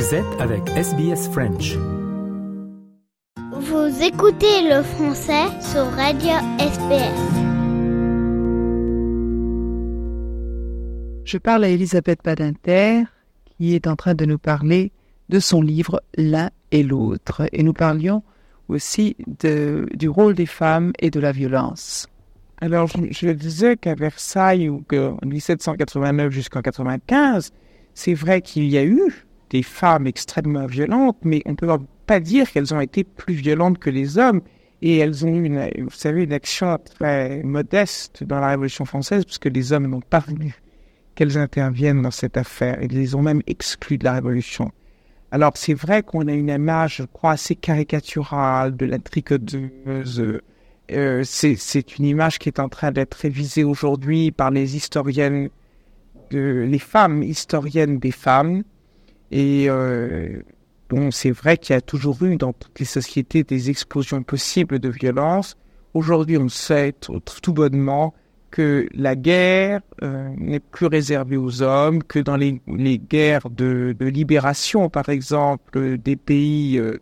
Vous êtes avec SBS French. Vous écoutez le français sur Radio SBS. Je parle à Elisabeth Badinter qui est en train de nous parler de son livre L'un et l'autre. Et nous parlions aussi de, du rôle des femmes et de la violence. Alors, je, je disais qu'à Versailles, ou que, en 1789 jusqu'en 95, c'est vrai qu'il y a eu des femmes extrêmement violentes, mais on ne peut pas dire qu'elles ont été plus violentes que les hommes. Et elles ont eu, une, vous savez, une action très modeste dans la Révolution française, puisque les hommes n'ont pas voulu qu'elles interviennent dans cette affaire. Ils les ont même exclus de la Révolution. Alors, c'est vrai qu'on a une image, je crois, assez caricaturale de la tricoteuse. Euh, c'est une image qui est en train d'être révisée aujourd'hui par les historiennes, les femmes historiennes des femmes. Et euh, bon, c'est vrai qu'il y a toujours eu dans toutes les sociétés des explosions possibles de violence. Aujourd'hui, on sait tout, bonnement que la guerre euh, n'est plus réservée aux hommes, que dans les, guerres de, libération, par exemple, des pays euh,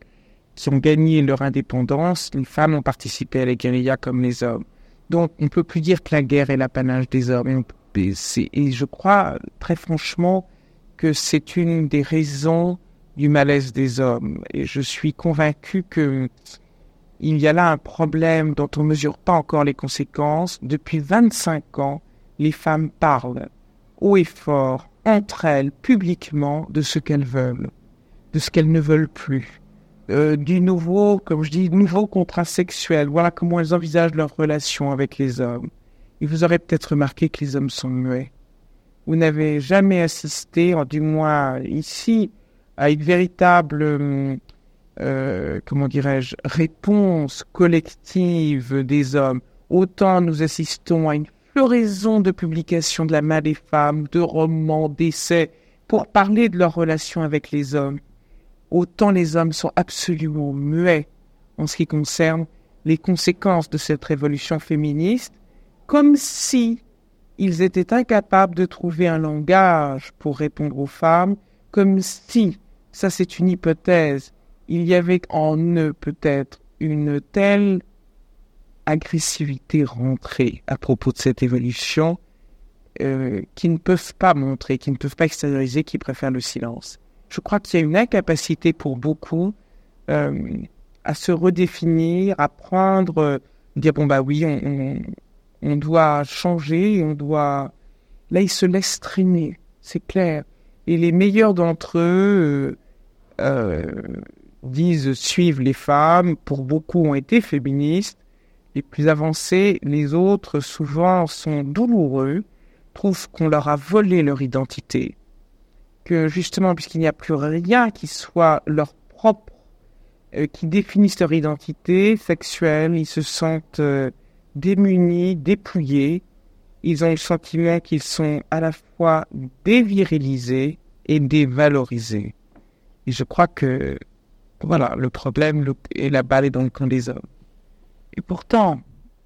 qui ont gagné leur indépendance, les femmes ont participé à la guérilla comme les hommes. Donc, on ne peut plus dire que la guerre est l'apanage des hommes. Et je crois, très franchement, que c'est une des raisons du malaise des hommes. Et je suis convaincu que il y a là un problème dont on ne mesure pas encore les conséquences. Depuis 25 ans, les femmes parlent haut et fort, entre elles, publiquement, de ce qu'elles veulent, de ce qu'elles ne veulent plus. Euh, du nouveau, comme je dis, nouveau contrat sexuel. Voilà comment elles envisagent leur relation avec les hommes. Et vous aurez peut-être remarqué que les hommes sont muets. Vous n'avez jamais assisté, du moins ici, à une véritable euh, comment dirais-je, réponse collective des hommes. Autant nous assistons à une floraison de publications de la main des femmes, de romans, d'essais, pour parler de leur relation avec les hommes. Autant les hommes sont absolument muets en ce qui concerne les conséquences de cette révolution féministe, comme si ils étaient incapables de trouver un langage pour répondre aux femmes, comme si, ça c'est une hypothèse, il y avait en eux peut-être une telle agressivité rentrée à propos de cette évolution euh, qui ne peuvent pas montrer, qui ne peuvent pas extérioriser, qui préfèrent le silence. Je crois qu'il y a une incapacité pour beaucoup euh, à se redéfinir, à prendre, euh, dire bon bah oui, on, on, on doit changer, on doit. Là, ils se laissent traîner, c'est clair. Et les meilleurs d'entre eux euh, disent suivre les femmes, pour beaucoup ont été féministes, les plus avancés, les autres souvent sont douloureux, trouvent qu'on leur a volé leur identité, que justement puisqu'il n'y a plus rien qui soit leur propre, euh, qui définisse leur identité sexuelle, ils se sentent euh, démunis, dépouillés, ils ont le sentiment qu'ils sont à la fois dévirilisés et dévalorisés. Et je crois que voilà, le problème est la balle est dans le camp des hommes. Et pourtant,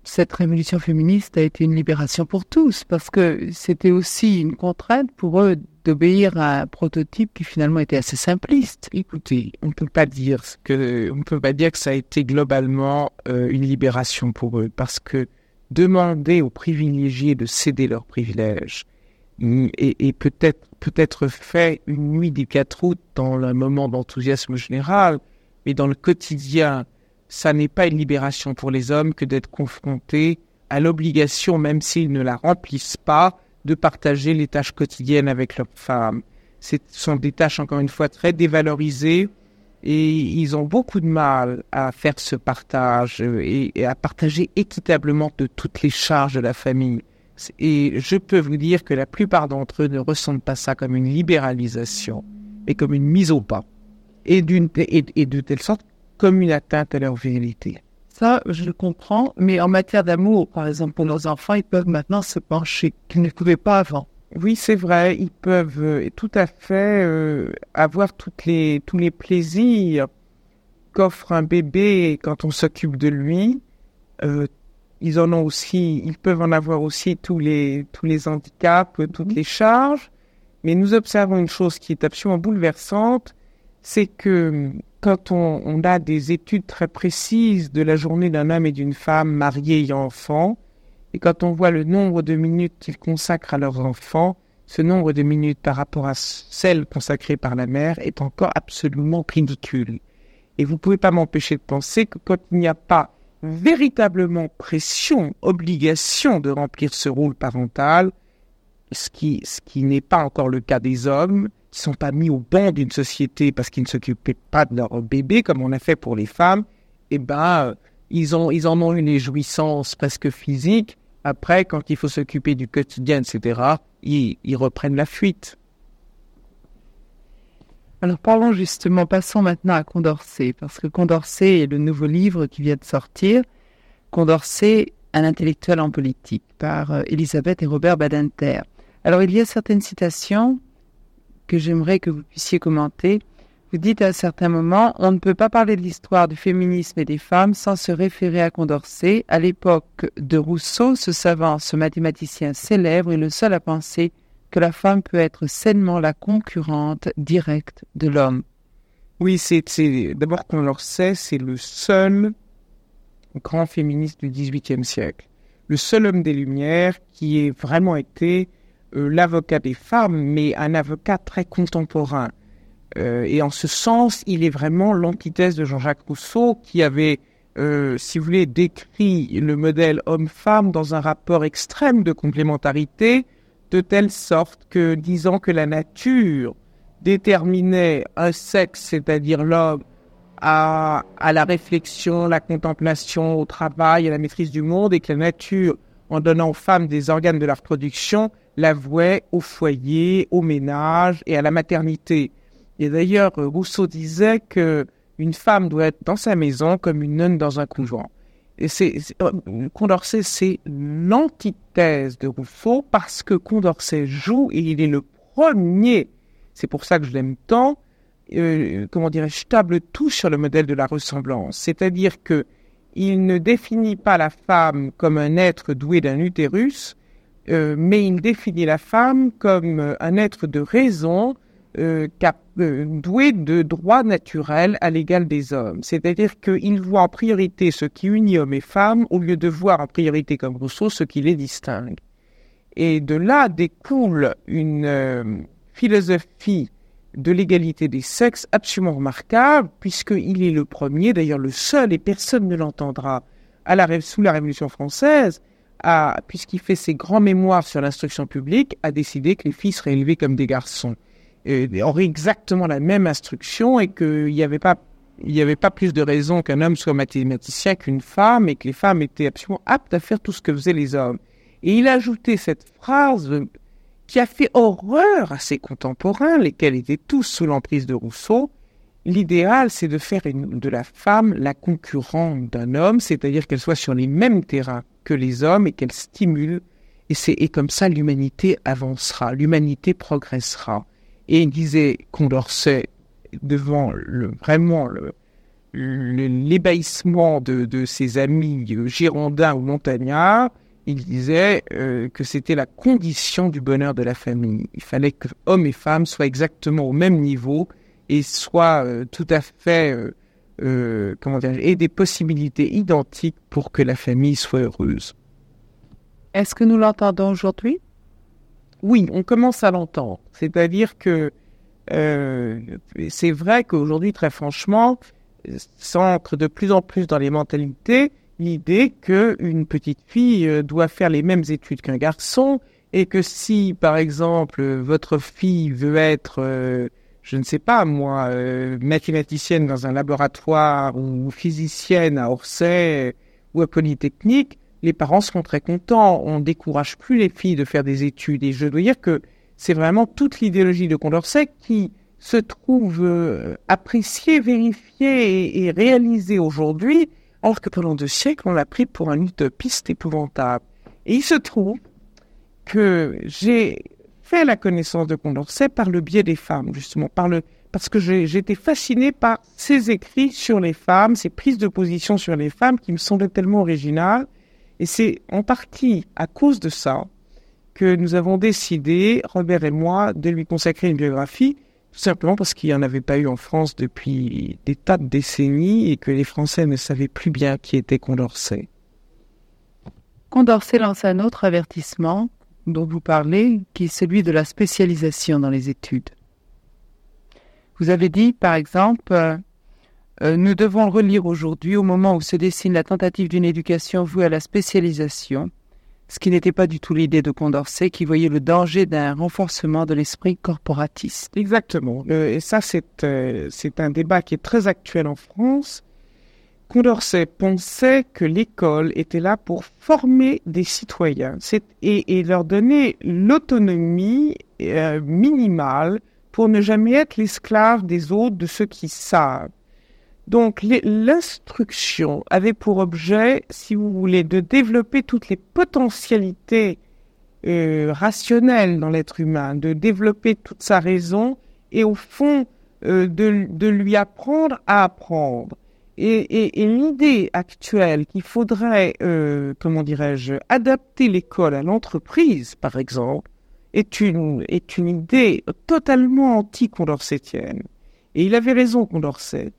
cette révolution féministe a été une libération pour tous, parce que c'était aussi une contrainte pour eux d'obéir à un prototype qui finalement était assez simpliste. Écoutez, on ne peut pas dire que on peut pas dire que ça a été globalement euh, une libération pour eux, parce que demander aux privilégiés de céder leurs privilèges et, et peut-être peut-être fait une nuit du 4 août dans un moment d'enthousiasme général, mais dans le quotidien, ça n'est pas une libération pour les hommes que d'être confrontés à l'obligation, même s'ils ne la remplissent pas, de partager les tâches quotidiennes avec leurs femmes. Ce sont des tâches, encore une fois, très dévalorisées et ils ont beaucoup de mal à faire ce partage et, à partager équitablement de toutes les charges de la famille. Et je peux vous dire que la plupart d'entre eux ne ressentent pas ça comme une libéralisation, mais comme une mise au pas. Et, et, et de telle sorte comme une atteinte à leur virilité. Ça, je le comprends, mais en matière d'amour, par exemple, pour nos enfants, ils peuvent maintenant se pencher, qu'ils ne pouvaient pas avant. Oui, c'est vrai, ils peuvent euh, tout à fait euh, avoir toutes les, tous les plaisirs qu'offre un bébé quand on s'occupe de lui, euh, ils en ont aussi, ils peuvent en avoir aussi tous les, tous les handicaps, toutes les charges. Mais nous observons une chose qui est absolument bouleversante, c'est que quand on, on, a des études très précises de la journée d'un homme et d'une femme mariés et enfants, et quand on voit le nombre de minutes qu'ils consacrent à leurs enfants, ce nombre de minutes par rapport à celles consacrées par la mère est encore absolument ridicule. Et vous ne pouvez pas m'empêcher de penser que quand il n'y a pas véritablement pression, obligation de remplir ce rôle parental, ce qui, ce qui n'est pas encore le cas des hommes, qui sont pas mis au banc d'une société parce qu'ils ne s'occupaient pas de leur bébé comme on a fait pour les femmes, eh ben, ils, ont, ils en ont eu les jouissances presque physiques. Après, quand il faut s'occuper du quotidien, etc., ils, ils reprennent la fuite. Alors parlons justement, passons maintenant à Condorcet, parce que Condorcet est le nouveau livre qui vient de sortir. Condorcet, un intellectuel en politique, par euh, Elisabeth et Robert Badinter. Alors il y a certaines citations que j'aimerais que vous puissiez commenter. Vous dites à un certain moment, on ne peut pas parler de l'histoire du féminisme et des femmes sans se référer à Condorcet. À l'époque de Rousseau, ce savant, ce mathématicien célèbre est le seul à penser que la femme peut être sainement la concurrente directe de l'homme. Oui, c'est d'abord sait, c'est le seul grand féministe du XVIIIe siècle, le seul homme des Lumières qui ait vraiment été l'avocat des femmes, mais un avocat très contemporain. Euh, et en ce sens, il est vraiment l'antithèse de Jean-Jacques Rousseau, qui avait, euh, si vous voulez, décrit le modèle homme-femme dans un rapport extrême de complémentarité, de telle sorte que, disant que la nature déterminait un sexe, c'est-à-dire l'homme, à, à, la réflexion, la contemplation, au travail, à la maîtrise du monde, et que la nature, en donnant aux femmes des organes de la reproduction, la vouait au foyer, au ménage et à la maternité. Et d'ailleurs, Rousseau disait que une femme doit être dans sa maison comme une nonne dans un couvent. Et c'est, euh, Condorcet, c'est l'antithèse de Rousseau parce que Condorcet joue et il est le premier. C'est pour ça que je l'aime tant. Euh, comment dirais-je, table tout sur le modèle de la ressemblance. C'est-à-dire que il ne définit pas la femme comme un être doué d'un utérus, euh, mais il définit la femme comme euh, un être de raison euh, doué de droits naturels à l'égal des hommes. C'est-à-dire qu'il voit en priorité ce qui unit hommes et femmes au lieu de voir en priorité comme Rousseau ce qui les distingue. Et de là découle une philosophie de l'égalité des sexes absolument remarquable, puisqu'il est le premier, d'ailleurs le seul, et personne ne l'entendra, à la, sous la Révolution française, puisqu'il fait ses grands mémoires sur l'instruction publique, a décidé que les filles seraient élevées comme des garçons aurait exactement la même instruction et qu'il n'y avait pas il n'y avait pas plus de raison qu'un homme soit mathématicien qu'une femme et que les femmes étaient absolument aptes à faire tout ce que faisaient les hommes. Et il a ajouté cette phrase qui a fait horreur à ses contemporains, lesquels étaient tous sous l'emprise de Rousseau. L'idéal, c'est de faire de la femme la concurrente d'un homme, c'est-à-dire qu'elle soit sur les mêmes terrains que les hommes et qu'elle stimule. Et, c'est, comme ça, l'humanité avancera, l'humanité progressera. Et il disait Condorcet, devant le, vraiment l'ébahissement de, de, ses amis girondins ou montagnards, il disait euh, que c'était la condition du bonheur de la famille. Il fallait que hommes et femmes soient exactement au même niveau et soient euh, tout à fait, euh, comment dire, aient des possibilités identiques pour que la famille soit heureuse. Est-ce que nous l'entendons aujourd'hui? Oui, on commence à l'entendre. C'est-à-dire que c'est vrai qu'aujourd'hui, très franchement, s'ancre de plus en plus dans les mentalités l'idée qu'une petite fille euh, doit faire les mêmes études qu'un garçon et que si, par exemple, votre fille veut être, euh, je ne sais pas moi, euh, mathématicienne dans un laboratoire ou physicienne à Orsay ou à Polytechnique, les parents seront très contents. On décourage plus les filles de faire des études. Et je dois dire que c'est vraiment toute l'idéologie de Condorcet qui se trouve appréciée, vérifiée et réalisée aujourd'hui, alors que pendant deux siècles, on l'a pris pour un utopiste épouvantable. Et il se trouve que j'ai fait la connaissance de Condorcet par le biais des femmes, justement, parce que été fasciné par ses écrits sur les femmes, ses prises de position sur les femmes qui me semblaient tellement originales et c'est en partie à cause de ça que nous avons décidé, Robert et moi, de lui consacrer une biographie Tout simplement parce qu'il n'y en avait pas eu en France depuis des tas de décennies et que les Français ne savaient plus bien qui était Condorcet. Condorcet lance un autre avertissement dont vous parlez, qui est celui de la spécialisation dans les études. Vous avez dit, par exemple, euh, euh, nous devons relire aujourd'hui au moment où se dessine la tentative d'une éducation vouée à la spécialisation, ce qui n'était pas du tout l'idée de Condorcet qui voyait le danger d'un renforcement de l'esprit corporatiste. Exactement. et ça, c'est euh, c'est un débat qui est très actuel en France. Condorcet pensait que l'école était là pour former des citoyens et, et, leur donner l'autonomie euh, minimale pour ne jamais être l'esclave des autres, de ceux qui savent. Donc l'instruction avait pour objet, si vous voulez, de développer toutes les potentialités euh, rationnelles dans l'être humain, de développer toute sa raison et au fond euh, de, lui apprendre à apprendre. Et, l'idée actuelle qu'il faudrait, euh, comment dirais-je, adapter l'école à l'entreprise, par exemple, est une, est une idée totalement anti-condorcétienne. Et il avait raison, Condorcet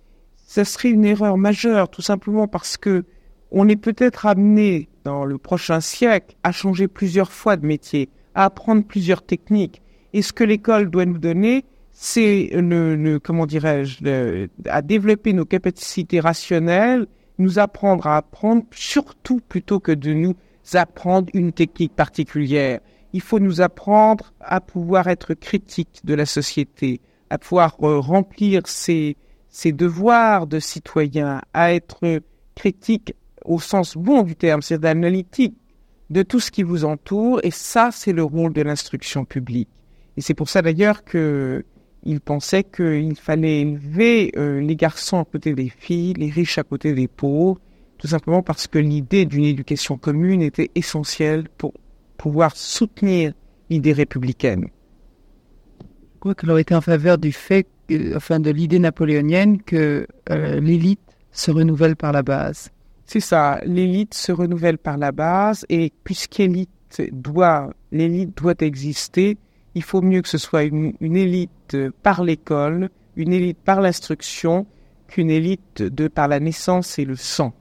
ce serait une erreur majeure, tout simplement parce que on est peut-être amené dans le prochain siècle à changer plusieurs fois de métier, à apprendre plusieurs techniques. Et ce que l'école doit nous donner, c'est le, comment dirais-je, à développer nos capacités rationnelles, nous apprendre à apprendre, surtout plutôt que de nous apprendre une technique particulière. Il faut nous apprendre à pouvoir être critique de la société, à pouvoir euh, remplir ces, ses devoirs de citoyen, à être critique au sens bon du terme, c'est analytique de tout ce qui vous entoure, et ça, c'est le rôle de l'instruction publique. Et c'est pour ça d'ailleurs que il pensait qu'il fallait élever euh, les garçons à côté des filles, les riches à côté des pauvres, tout simplement parce que l'idée d'une éducation commune était essentielle pour pouvoir soutenir l'idée républicaine. Crois que l'on était en faveur du fait enfin de l'idée napoléonienne que euh, l'élite se renouvelle par la base. C'est ça, l'élite se renouvelle par la base et puisqu'élite doit, l'élite doit exister, il faut mieux que ce soit une, élite par l'école, une élite par l'instruction, qu'une élite de par la naissance et le sang.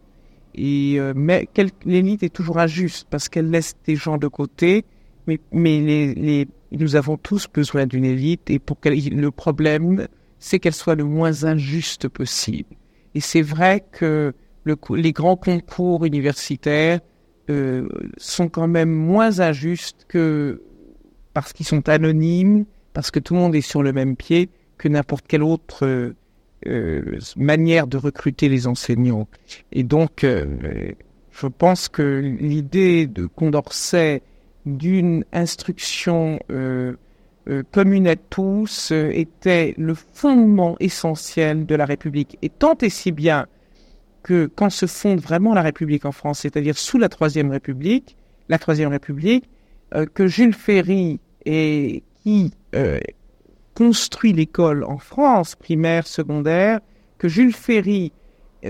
Et euh, mais l'élite est toujours injuste parce qu'elle laisse des gens de côté, mais, mais les nous avons tous besoin d'une élite et pour que le problème, c'est qu'elle soit le moins injuste possible. Et c'est vrai que le, les grands concours universitaires euh, sont quand même moins injustes que parce qu'ils sont anonymes, parce que tout le monde est sur le même pied que n'importe quelle autre euh, manière de recruter les enseignants. Et donc, euh, je pense que l'idée de Condorcet d'une instruction euh, euh, commune à tous euh, était le fondement essentiel de la République. Et tant et si bien que quand se fonde vraiment la République en France, c'est-à-dire sous la Troisième République, la Troisième République, que Jules Ferry et qui construit l'école en France, primaire, secondaire, que Jules Ferry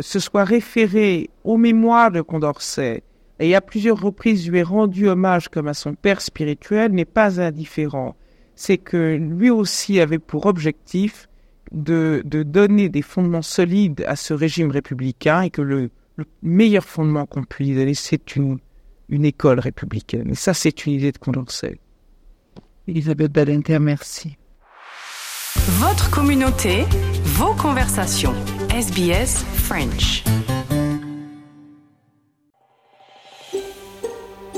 se soit référé aux mémoires de Condorcet, et à plusieurs reprises lui ai rendu hommage comme à son père spirituel n'est pas indifférent. C'est que lui aussi avait pour objectif de, de, donner des fondements solides à ce régime républicain et que le, meilleur fondement qu'on puisse donner, c'est une, une école républicaine. Et ça, c'est une idée de Condorcet. Elisabeth Badinter, merci. Votre communauté, vos conversations. SBS French.